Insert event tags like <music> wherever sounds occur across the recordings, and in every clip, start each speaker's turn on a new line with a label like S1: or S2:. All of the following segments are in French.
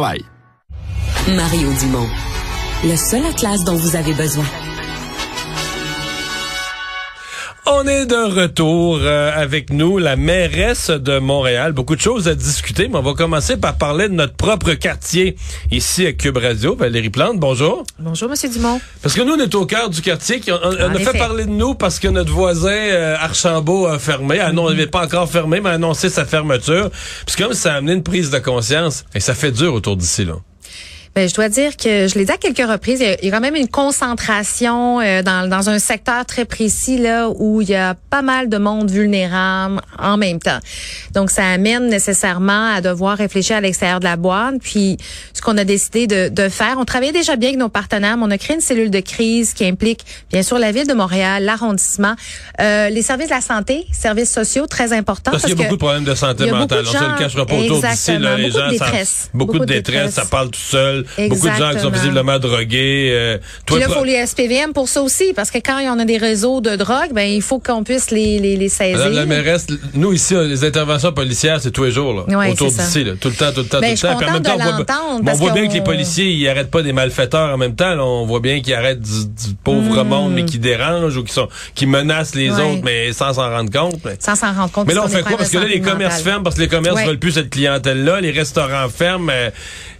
S1: Mario Dumont. Le seul atlas dont vous avez besoin.
S2: On est de retour euh, avec nous, la mairesse de Montréal. Beaucoup de choses à discuter, mais on va commencer par parler de notre propre quartier ici à Cube Radio. Valérie Plante, bonjour.
S3: Bonjour, Monsieur Dumont.
S2: Parce que nous, on est au cœur du quartier. On, on, a fait parler de nous parce que notre voisin euh, Archambault a fermé. Ah non, il n'est pas encore fermé, mais a annoncé sa fermeture. Puis comme ça a amené une prise de conscience, et ça fait dur autour d'ici, là.
S3: Ben, je dois dire que je l'ai dit à quelques reprises, il y a, quand même une concentration euh, dans, dans un secteur très précis là où il y a pas mal de monde vulnérable en même temps. Donc ça amène nécessairement à devoir réfléchir à l'extérieur de la boîte. Puis ce qu'on a décidé de, de faire, on travaille déjà bien avec nos partenaires, mais on a créé une cellule de crise qui implique bien sûr la ville de Montréal, l'arrondissement, euh, les services de la santé, services sociaux très importants.
S2: Parce, qu'il y a beaucoup de problèmes de santé mentale. On ne le cachera pas autour d'ici. Les
S3: gens,
S2: de
S3: détresse,
S2: ça, beaucoup, de détresse, ça parle tout seul. Beaucoup de gens qui sont visiblement drogués. Euh,
S3: toi, Puis là, il faut les SPVM pour ça aussi, parce que quand il y en a des réseaux de drogue, ben il faut qu'on puisse les, les, les saisir.
S2: Madame la mairesse, nous ici, les interventions policières, c'est tous les jours, là,
S3: ouais,
S2: autour d'ici, tout le temps, tout le temps,
S3: ben,
S2: tout le temps.
S3: Puis en même temps, on voit,
S2: on voit bien que les policiers, ils arrêtent pas des malfaiteurs en même temps. Là, on voit bien qu'ils arrêtent du, du pauvre
S3: Hmm.
S2: monde, mais qui dérangent ou qui sont, qui menacent les
S3: Ouais.
S2: autres, mais sans s'en rendre compte. Mais,
S3: Sans s'en rendre compte.
S2: mais là, on fait quoi? Parce que là, les commerces ferment parce que les commerces veulent plus cette clientèle-là. Les restaurants ferment.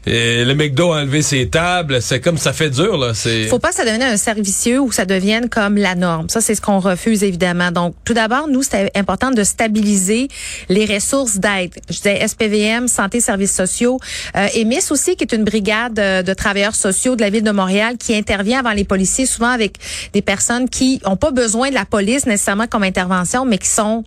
S2: Euh, le McDo a enlevé ses tables. C'est comme ça fait dur, là. C'est.
S3: faut pas que ça devienne un servicieux ou que ça devienne comme la norme. Ça, c'est ce qu'on refuse, évidemment. Donc, tout d'abord, nous, c'était important de stabiliser les ressources d'aide. Je disais SPVM, Santé, Services sociaux. Euh, EMIS aussi, qui est une brigade euh, de travailleurs sociaux de la Ville de Montréal qui intervient avant les policiers, souvent avec des personnes qui ont pas besoin de la police nécessairement comme intervention, mais qui sont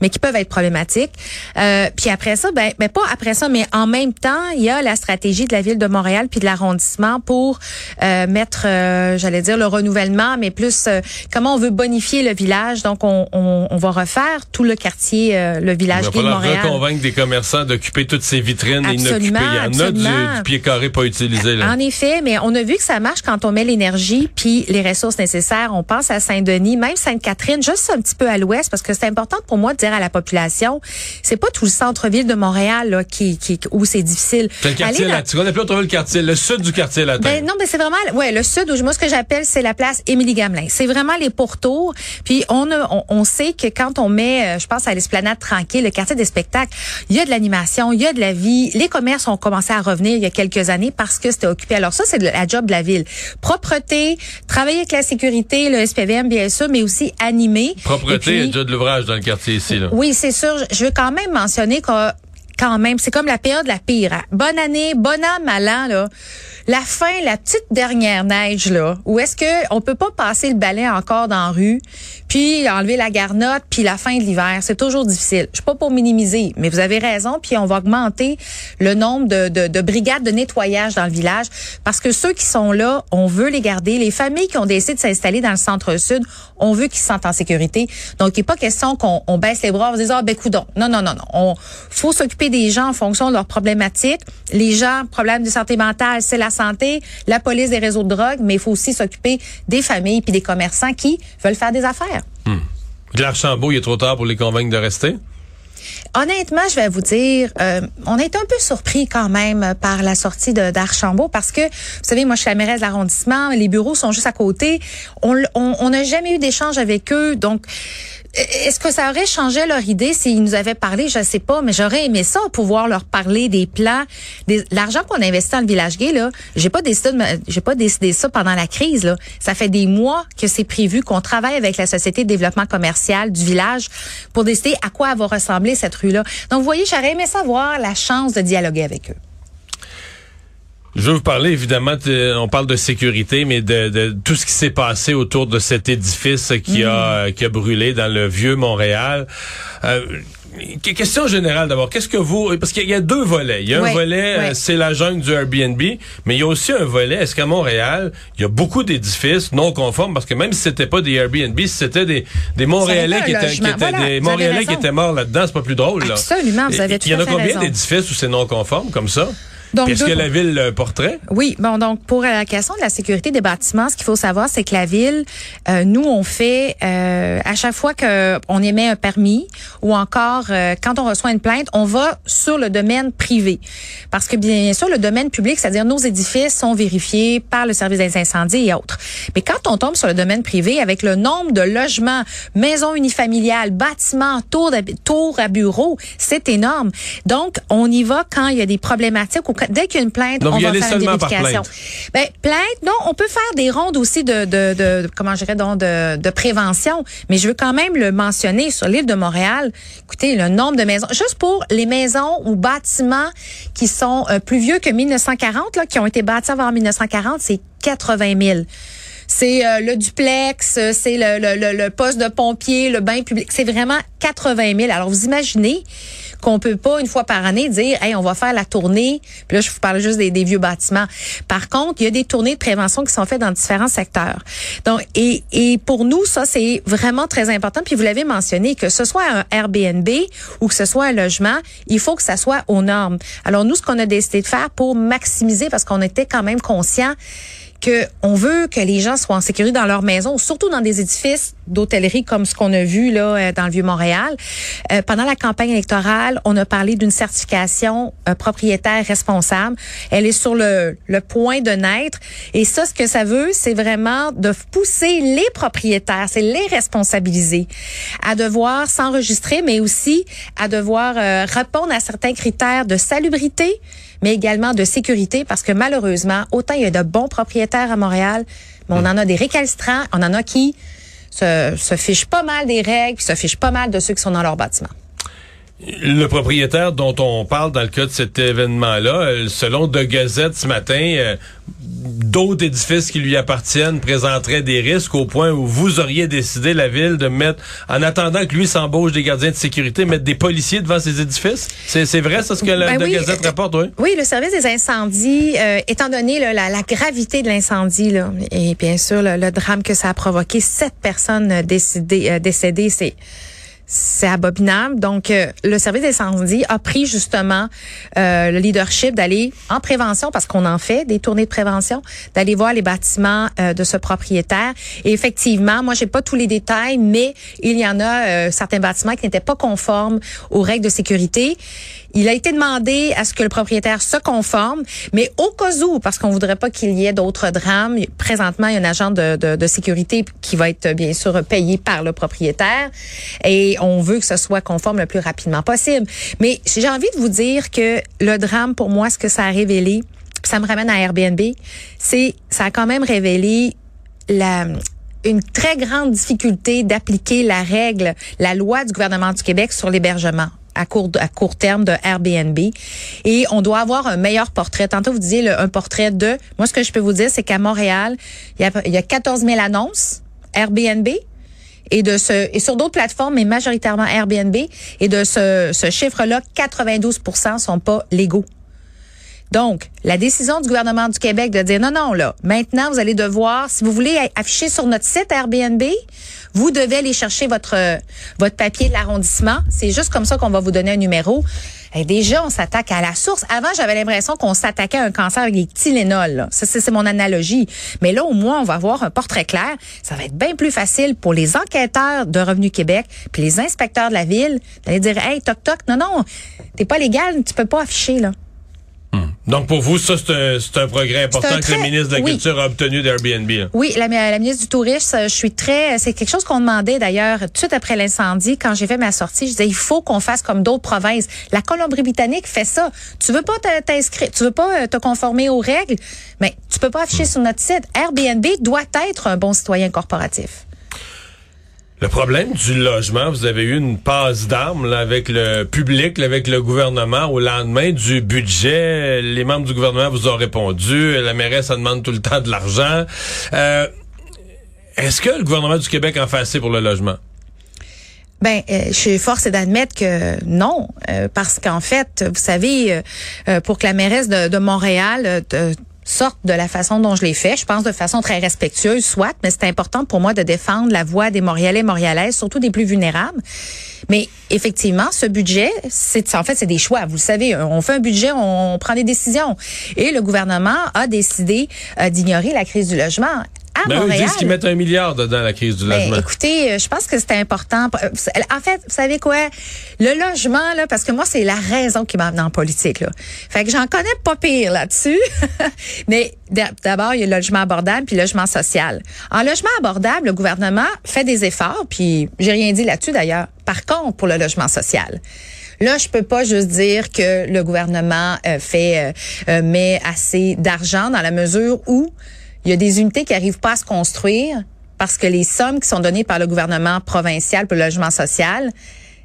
S3: mais qui peuvent être problématiques. Euh, puis après ça, ben, ben pas après ça, mais en même temps, il y a la stratégie de la ville de Montréal puis de l'arrondissement pour euh, mettre, euh, j'allais dire le renouvellement, mais plus euh, comment on veut bonifier le village. Donc on, on, on va refaire tout le quartier, euh, le
S2: Il
S3: village
S2: va
S3: gay de Montréal.
S2: reconvaincre des commerçants d'occuper toutes ces vitrines
S3: Absolument,
S2: inoccupées. Il y en a du,
S3: absolument.
S2: du pied carré pas utilisé. Là.
S3: En effet, mais on a vu que ça marche quand on met l'énergie puis les ressources nécessaires. On pense à Saint-Denis, même Sainte-Catherine, juste un petit peu à l'ouest, parce que c'est important pour moi de dire à la population, c'est pas tout le centre-ville de Montréal là, qui, qui où c'est difficile.
S2: C'est le quartier
S3: Allez
S2: latin. On appelle autrement le quartier, le sud du quartier latin.
S3: ben non, mais c'est vraiment ouais le sud. où Moi, ce que j'appelle, c'est la place Émilie Gamelin. C'est vraiment les pourtours. Puis on, a, on, on sait que quand on met, euh, je pense à l'esplanade tranquille, le quartier des spectacles, il y a de l'animation, il y a de la vie. Les commerces ont commencé à revenir il y a quelques années parce que c'était occupé. Alors ça, c'est la job de la ville. Propreté, travailler avec la sécurité, le SPVM bien sûr, mais aussi animer. Et
S2: Propreté,
S3: puis-
S2: il y a déjà de l'ouvrage dans le quartier ici.
S3: Oui, c'est sûr. Je- Je veux quand même mentionner que quand même, c'est comme la période la pire. hein. Bonne année, bon an, mal an, là. La fin, la petite dernière neige, là, où est-ce que on peut pas passer le balai encore dans la rue, puis enlever la garnotte, puis la fin de l'hiver. C'est toujours difficile. Je suis pas pour minimiser, mais vous avez raison, puis on va augmenter le nombre de, de, de brigades de nettoyage dans le village, parce que ceux qui sont là, on veut les garder. Les familles qui ont décidé de s'installer dans le centre-sud, on veut qu'ils se sentent en sécurité. Donc, il n'est pas question qu'on on baisse les bras en se disant, ah, ben, coudon. Non, non, non, non. On faut s'occuper des gens en fonction de leurs problématiques. Les gens, problèmes de santé mentale, c'est la santé, la police des réseaux de drogue, mais il faut aussi s'occuper des familles puis des commerçants qui veulent faire des affaires.
S2: De l'Archambault, il est trop tard pour les convaincre de rester?
S3: Honnêtement, je vais vous dire, euh, on été un peu surpris quand même par la sortie de d'Archambault parce que, vous savez, moi, je suis la mairesse de l'arrondissement, les bureaux sont juste à côté. On l- on on n'a jamais eu d'échange avec eux, donc est-ce que ça aurait changé leur idée s'ils nous avaient parlé? Je sais pas, mais j'aurais aimé ça, pouvoir leur parler des plans, des, l'argent qu'on investit dans le village gay, là. J'ai pas décidé j'ai pas décidé ça pendant la crise, là. Ça fait des mois que c'est prévu qu'on travaille avec la Société de développement commercial du village pour décider à quoi va ressembler cette rue-là. Donc, vous voyez, j'aurais aimé savoir la chance de dialoguer avec eux.
S2: Je veux vous parler, évidemment, de- on parle de sécurité, mais de, de tout ce qui s'est passé autour de cet édifice qui a qui a brûlé dans le vieux Montréal. Euh, que- question générale d'abord, qu'est-ce que vous parce qu'il y a deux volets. Il y a un volet,
S3: oui.
S2: euh, c'est la jungle du Airbnb, mais il y a aussi un volet. Est-ce qu'à Montréal, il y a beaucoup d'édifices non conformes? Parce que même si c'était pas des Airbnb, si c'était des des Montréalais qui étaient, qui étaient
S3: Voilà,
S2: des Montréalais qui étaient morts là-dedans, c'est pas plus drôle là.
S3: Absolument, vous avez tout
S2: Il y en a combien d'édifices où c'est non conforme comme ça? Donc, Est-ce que la ville le portrait?
S3: Oui, bon, donc pour la question de la sécurité des bâtiments, ce qu'il faut savoir, c'est que la ville, euh, nous, on fait euh, à chaque fois qu'on émet un permis ou encore euh, quand on reçoit une plainte, on va sur le domaine privé. Parce que bien sûr, le domaine public, c'est-à-dire nos édifices sont vérifiés par le service des incendies et autres. Mais quand on tombe sur le domaine privé, avec le nombre de logements, maisons unifamiliales, bâtiments, tours, tours à bureaux, c'est énorme. Donc, on y va quand il y a des problématiques ou dès qu'il y a une plainte,
S2: on
S3: va
S2: faire une vérification.
S3: Ben, plainte, non, on peut faire des rondes aussi de, de, de, comment je dirais, donc, de, de prévention, mais je veux quand même le mentionner sur l'île de Montréal. Écoutez, le nombre de maisons, juste pour les maisons ou bâtiments qui sont euh, plus vieux que 1940, là, qui ont été bâtis avant 1940, c'est 80 000 c'est euh, le duplex, c'est le, le, le, poste de pompier, le bain public. C'est vraiment 80 000. Alors, vous imaginez qu'on peut pas, une fois par année, dire, hey, on va faire la tournée. Puis là, je vous parle juste des, vieux bâtiments. Par contre, il y a des tournées de prévention qui sont faites dans différents secteurs. Donc, et, et pour nous, ça, c'est vraiment très important. Puis vous l'avez mentionné, que ce soit un Airbnb ou que ce soit un logement, il faut que ça soit aux normes. Alors, nous, ce qu'on a décidé de faire pour maximiser, parce qu'on était quand même conscient que on veut que les gens soient en sécurité dans leur maison, surtout dans des édifices d'hôtellerie comme ce qu'on a vu là euh, dans le vieux Montréal. Euh, pendant la campagne électorale, on a parlé d'une certification euh, propriétaire responsable. Elle est sur le, le point de naître et ça ce que ça veut, c'est vraiment de pousser les propriétaires, c'est les responsabiliser à devoir s'enregistrer mais aussi à devoir répondre à certains critères de salubrité mais également de sécurité parce que malheureusement, autant il y a de bons propriétaires à Montréal, mais on en a des récalcitrants, on en a qui se, se fichent pas mal des règles, puis se fichent pas mal de ceux qui sont dans leur bâtiment.
S2: Le propriétaire dont on parle dans le cas de cet événement-là, euh, selon De Gazette ce matin, euh, d'autres édifices qui lui appartiennent présenteraient des risques au point où vous auriez décidé, la ville, de mettre, en attendant que lui s'embauche des gardiens de sécurité, mettre des policiers devant ces édifices? C'est vrai, ça, ce que la De Gazette rapporte, oui?
S3: Oui, le service des incendies, euh, étant donné la, la, gravité de l'incendie, et bien sûr le, drame que ça a provoqué, sept personnes décédées, décédées c'est c'est abominable. Donc, euh, le service d'incendie a pris justement euh, le leadership d'aller en prévention, parce qu'on en fait des tournées de prévention, d'aller voir les bâtiments euh, de ce propriétaire. Et effectivement, moi, j'ai pas tous les détails, mais il y en a certains bâtiments qui n'étaient pas conformes aux règles de sécurité. Il a été demandé à ce que le propriétaire se conforme, mais au cas où, parce qu'on voudrait pas qu'il y ait d'autres drames, présentement, il y a un agent de, sécurité qui va être bien sûr payé par le propriétaire et on veut que ce soit conforme le plus rapidement possible. Mais j'ai envie de vous dire que le drame, pour moi, ce que ça a révélé, ça me ramène à Airbnb, c'est ça a quand même révélé une très grande difficulté d'appliquer la règle, la loi du gouvernement du Québec sur l'hébergement à court, à court terme de Airbnb. Et on doit avoir un meilleur portrait. Tantôt, vous disiez un portrait de... Moi, ce que je peux vous dire, c'est qu'à Montréal, il y, a, il y a 14 000 annonces Airbnb et de ce et sur d'autres plateformes mais majoritairement Airbnb et de ce, ce chiffre-là 92% sont pas légaux. Donc, la décision du gouvernement du Québec de dire non, non, là, maintenant, vous allez devoir, si vous voulez afficher sur notre site Airbnb, vous devez aller chercher votre, votre papier de l'arrondissement. C'est juste comme ça qu'on va vous donner un numéro. Et déjà, on s'attaque à la source. Avant, j'avais l'impression qu'on s'attaquait à un cancer avec des Tylenol. Ça, c'est mon analogie. Mais là, au moins, on va avoir un portrait clair. Ça va être bien plus facile pour les enquêteurs de Revenu Québec puis les inspecteurs de la ville d'aller dire, hey, toc toc, non non, t'es pas légal, tu peux pas afficher là.
S2: Donc, pour vous, ça, c'est un, progrès important que le ministre de la Culture a obtenu d'Airbnb.
S3: Oui, la, la, ministre du Tourisme, je suis très... C'est quelque chose qu'on demandait, d'ailleurs, tout de suite après l'incendie. Quand j'ai fait ma sortie, je disais, il faut qu'on fasse comme d'autres provinces. La Colombie-Britannique fait ça. Tu veux pas t'inscrire, tu veux pas euh, te conformer aux règles, mais tu peux pas afficher hmm. sur notre site. Airbnb doit être un bon citoyen corporatif.
S2: Le problème du logement, vous avez eu une passe d'armes avec le public, avec le gouvernement au lendemain du budget. Les membres du gouvernement vous ont répondu. La mairesse en demande tout le temps de l'argent. Euh, est-ce que le gouvernement du Québec en fait assez pour le logement?
S3: Ben, euh, je suis force d'admettre que non, euh, parce qu'en fait, vous savez, pour que la mairesse de, de Montréal sorte de la façon dont je l'ai fait. Je pense de façon très respectueuse, soit, mais c'est important pour moi de défendre la voix des Montréalais et Montréalaises, surtout des plus vulnérables. Mais effectivement, ce budget, c'est en fait c'est des choix. Vous le savez, on fait un budget, on prend des décisions. Et le gouvernement a décidé euh, d'ignorer la crise du logement à
S2: Ben ils disent qu'ils mettent un milliard dedans la crise du
S3: Ben,
S2: logement.
S3: écoutez, euh, je pense que c'était important. Euh, En fait, vous savez quoi? Le logement, là, parce que moi, c'est la raison qui m'a amené en politique. Là. Fait que j'en connais pas pire là-dessus. <laughs> Mais d'a- d'abord, il y a le logement abordable puis le logement social. En logement abordable, le gouvernement fait des efforts, puis j'ai rien dit là-dessus d'ailleurs. Par contre, pour le logement social, Là, je peux pas juste dire que le gouvernement euh, fait euh, met assez d'argent dans la mesure où il y a des unités qui arrivent pas à se construire parce que les sommes qui sont données par le gouvernement provincial pour le logement social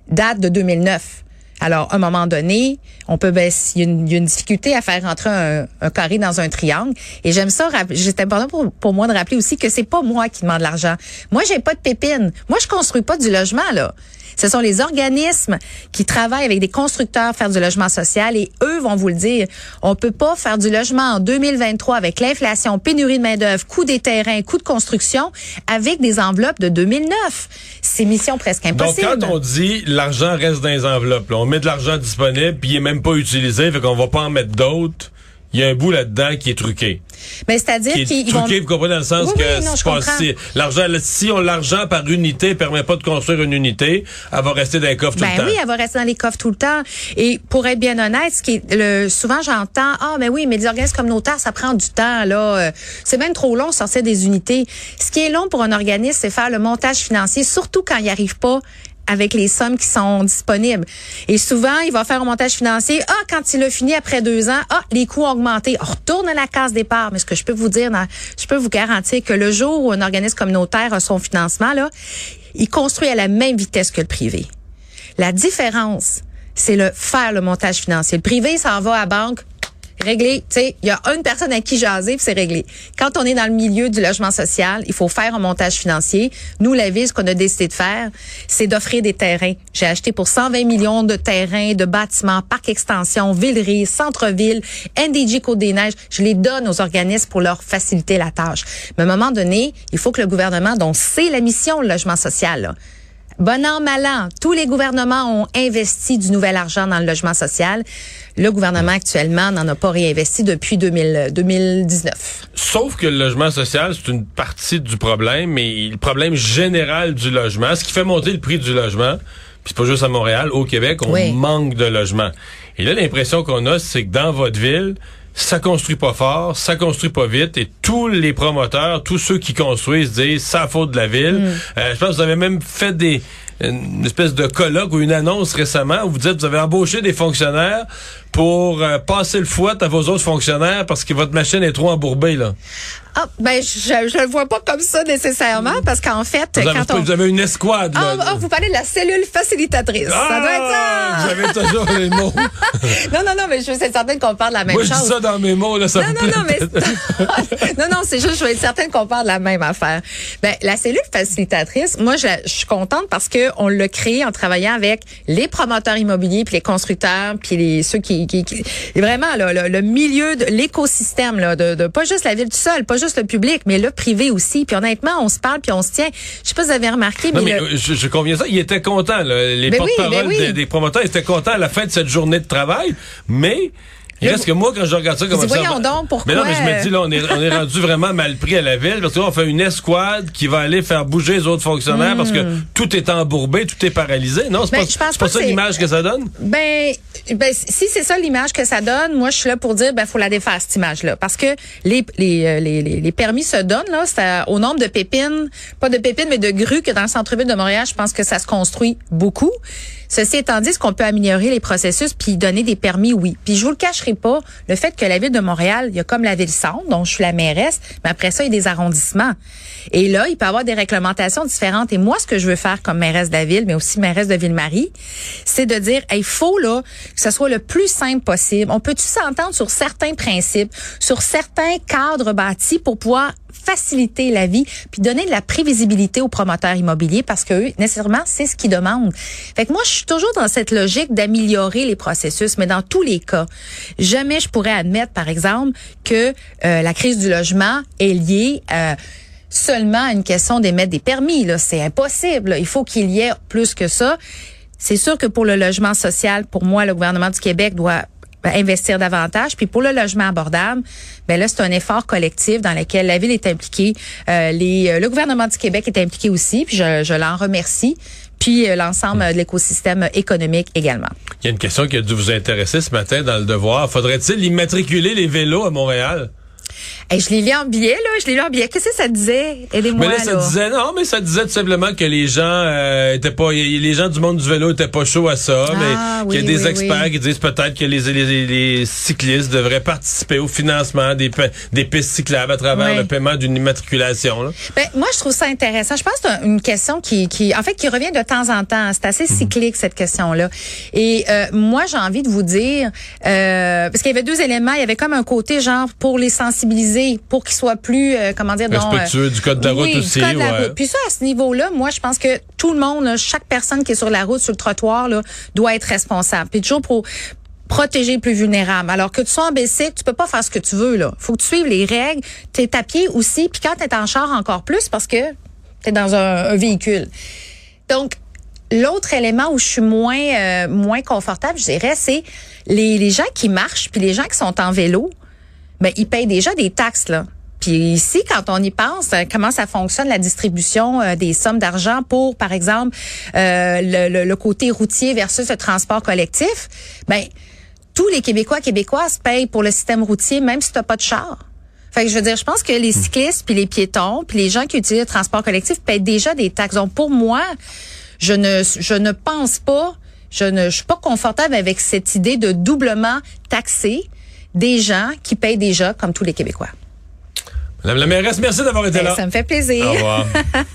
S3: datent de 2009. Alors, à un moment donné, on peut baisser. Il y a une, il y a une difficulté à faire rentrer un, carré dans un triangle. Et j'aime ça. C'est important pour, pour moi de rappeler aussi que c'est pas moi qui demande l'argent. Moi, j'ai pas de pépine. Moi, je construis pas du logement là. Ce sont les organismes qui travaillent avec des constructeurs faire du logement social et eux vont vous le dire. On peut pas faire du logement en 2023 avec l'inflation, pénurie de main d'œuvre, coût des terrains, coût de construction avec des enveloppes de 2009. C'est mission presque
S2: Donc,
S3: impossible.
S2: quand on dit l'argent reste dans les enveloppes, là, on met de l'argent disponible, puis il est même pas utilisé, fait qu'on va pas en mettre d'autres, il y a un bout là-dedans qui est truqué.
S3: Mais c'est-à-dire
S2: Qui est
S3: qu'ils vont
S2: truqué, vous comprenez, dans le sens
S3: Oui,
S2: que
S3: oui, non,
S2: pas si l'argent, si on l'argent par unité permet pas de construire une unité, elle va rester dans les coffres tout
S3: Ben
S2: le temps.
S3: oui, elle va rester dans les coffres tout le temps. Et pour être bien honnête, ce qui est le souvent j'entends ah ben oui, mais les organismes communautaires ça prend du temps là, Euh, c'est même trop long de sortir des unités. Ce qui est long pour un organisme, c'est faire le montage financier, surtout quand il n'y arrive pas avec les sommes qui sont disponibles. Et souvent, il va faire un montage financier. Ah, quand il a fini après deux ans, ah, les coûts ont augmenté. On retourne à la case départ. Mais ce que je peux vous dire, je peux vous garantir que le jour où un organisme communautaire a son financement, là, il construit à la même vitesse que le privé. La différence, c'est le faire le montage financier. Le privé, ça va à banque, réglé. Tu sais, il y a une personne à qui jaser, c'est réglé. Quand on est dans le milieu du logement social, il faut faire un montage financier. Nous, la ville, ce qu'on a décidé de faire, c'est d'offrir des terrains. J'ai acheté pour 120 millions de terrains, de bâtiments, parcs extension, Villeray, centre-ville, NDG Côte-des-Neiges. Je les donne aux organismes pour leur faciliter la tâche. Mais à un moment donné, il faut que le gouvernement, dont c'est la mission, le logement social, là, Bon an, mal an, tous les gouvernements ont investi du nouvel argent dans le logement social. Le gouvernement actuellement n'en a pas réinvesti depuis 2000 2019.
S2: Sauf que le logement social, c'est une partie du problème, mais le problème général du logement, ce qui fait monter le prix du logement, puis c'est pas juste à Montréal, au Québec, on
S3: Oui.
S2: manque de logements. Et là, l'impression qu'on a, c'est que dans votre ville, ça construit pas fort, ça construit pas vite, et tous les promoteurs, tous ceux qui construisent disent, ça faute de la ville.
S3: Mm.
S2: Euh, je pense que vous avez même fait des une espèce de colloque ou une annonce récemment où vous dites vous avez embauché des fonctionnaires pour euh, passer le fouet à vos autres fonctionnaires parce que votre machine est trop embourbée là.
S3: Ah, ben, je, je le vois pas comme ça nécessairement parce qu'en fait,
S2: Vous avez,
S3: quand on...
S2: vous avez une escouade là.
S3: Ah, ah, vous parlez de la cellule facilitatrice. ça doit être
S2: Ah,
S3: ça.
S2: Vous avez toujours les mots. <laughs>
S3: Non, non, non, mais je suis certaine qu'on parle de la même
S2: Moi, je
S3: chose.
S2: dis ça dans mes mots, là, ça
S3: non,
S2: me
S3: non, non, mais <laughs> non, non, c'est juste, je veux être certaine qu'on parle de la même affaire. Ben, la cellule facilitatrice, moi, je, je suis contente parce que on l'a créée en travaillant avec les promoteurs immobiliers, puis les constructeurs, puis les ceux qui, qui, qui- vraiment là, le, le milieu de l'écosystème là, de, de pas juste la ville tout seul, pas juste le public, mais le privé aussi. Puis honnêtement, on se parle, puis on se tient. Je sais pas si vous avez remarqué,
S2: Non,
S3: mais,
S2: mais
S3: le-
S2: euh, je, je conviens ça. Ils étaient contents, là. Les
S3: Ben oui,
S2: porte-paroles
S3: ben oui.
S2: des, des promoteurs étaient contents à la fin de cette journée de travail, mais il reste que moi, quand je regarde ça comme ça.
S3: voyons donc, pourquoi,
S2: Mais non, mais je me dis, là, on est, on est rendu vraiment mal pris à la ville, parce que là, on fait une escouade qui va aller faire bouger les autres fonctionnaires parce que tout est embourbé, tout est paralysé. Non, c'est
S3: Hmm. Ben,
S2: pas, pas
S3: pas
S2: ça l'image que ça donne?
S3: Ben, ben si c'est ça l'image que ça donne, moi je suis là pour dire ben faut la défaire cette image-là parce que les les, euh, les, les, les permis se donnent là, c'est au nombre de pépines, pas de pépines mais de grues que dans le centre-ville de Montréal, je pense que ça se construit beaucoup. Ceci étant dit, est-ce qu'on peut améliorer les processus puis donner des permis oui. Puis je vous le cacherai pas, le fait que la ville de Montréal, il y a comme la ville centre dont je suis la mairesse, mais après ça il y a des arrondissements. Et là, il peut y avoir des réglementations différentes et moi ce que je veux faire comme mairesse de la ville mais aussi mairesse de Ville-Marie, c'est de dire il faut là que ce soit le plus simple possible. On peut-tu s'entendre sur certains principes, sur certains cadres bâtis pour pouvoir faciliter la vie, puis donner de la prévisibilité aux promoteurs immobiliers parce que eux, nécessairement, c'est ce qu'ils demandent. Fait que moi, je suis toujours dans cette logique d'améliorer les processus, mais dans tous les cas, jamais je pourrais admettre, par exemple, que euh, la crise du logement est liée euh, seulement à une question d'émettre des permis. Là, c'est impossible. Il faut qu'il y ait plus que ça. C'est sûr que pour le logement social, pour moi, le gouvernement du Québec doit investir davantage. Puis pour le logement abordable, ben là c'est un effort collectif dans lequel la ville est impliquée, euh, les, euh, le gouvernement du Québec est impliqué aussi. Puis je, je l'en remercie. Puis euh, l'ensemble de l'écosystème économique également.
S2: Il y a une question qui a dû vous intéresser ce matin dans le devoir. Faudrait-il immatriculer les vélos à Montréal?
S3: Hey, je l'ai lu en billet, là. Je l'ai lu en billet. Qu'est-ce que ça disait? Aidez-moi,
S2: Mais là, ça disait, non, mais ça disait tout simplement que les gens euh, étaient pas, les gens du monde du vélo étaient pas chauds à ça,
S3: Ah,
S2: mais qu'il y a
S3: oui,
S2: des
S3: oui,
S2: experts
S3: oui.
S2: qui disent peut-être que les, les, les cyclistes devraient participer au financement des, pistes cyclables à travers
S3: Oui.
S2: le paiement d'une immatriculation, là.
S3: Ben, moi, je trouve ça intéressant. Je pense que c'est un- une question qui, qui, en fait, qui revient de temps en temps. C'est assez cyclique, cette question-là. Et euh, moi, j'ai envie de vous dire, euh, parce qu'il y avait deux éléments. Il y avait comme un côté, genre, pour les sensibiliser, pour qu'ils soient plus, euh, comment dire,
S2: Respectueux du code de la route
S3: oui, du
S2: aussi,
S3: code de la
S2: ouais.
S3: route. Puis ça, à ce niveau-là, moi, je pense que tout le monde, chaque personne qui est sur la route, sur le trottoir, là, doit être responsable. Puis toujours pour protéger les plus vulnérables. Alors que tu sois en bicycle, tu peux pas faire ce que tu veux là. Faut que tu suives les règles. T'es à pied aussi, puis quand t'es en char encore plus parce que t'es dans un, un véhicule. Donc l'autre élément où je suis moins euh, moins confortable, je dirais, c'est les, les gens qui marchent puis les gens qui sont en vélo. Ben ils payent déjà des taxes là. Puis ici, quand on y pense, euh, comment ça fonctionne la distribution euh, des sommes d'argent pour, par exemple, euh, le, le- le côté routier versus le transport collectif, ben tous les Québécois Québécoises payent pour le système routier, même si tu pas de char. Fait que je veux dire, je pense que les cyclistes, puis les piétons, puis les gens qui utilisent le transport collectif payent déjà des taxes. Donc pour moi, je ne, je ne pense pas, je ne je suis pas confortable avec cette idée de doublement taxer des gens qui payent déjà comme tous les Québécois.
S2: Madame la mairesse, merci d'avoir été
S3: Ben,
S2: là.
S3: ça me fait plaisir.
S2: Au revoir. <laughs>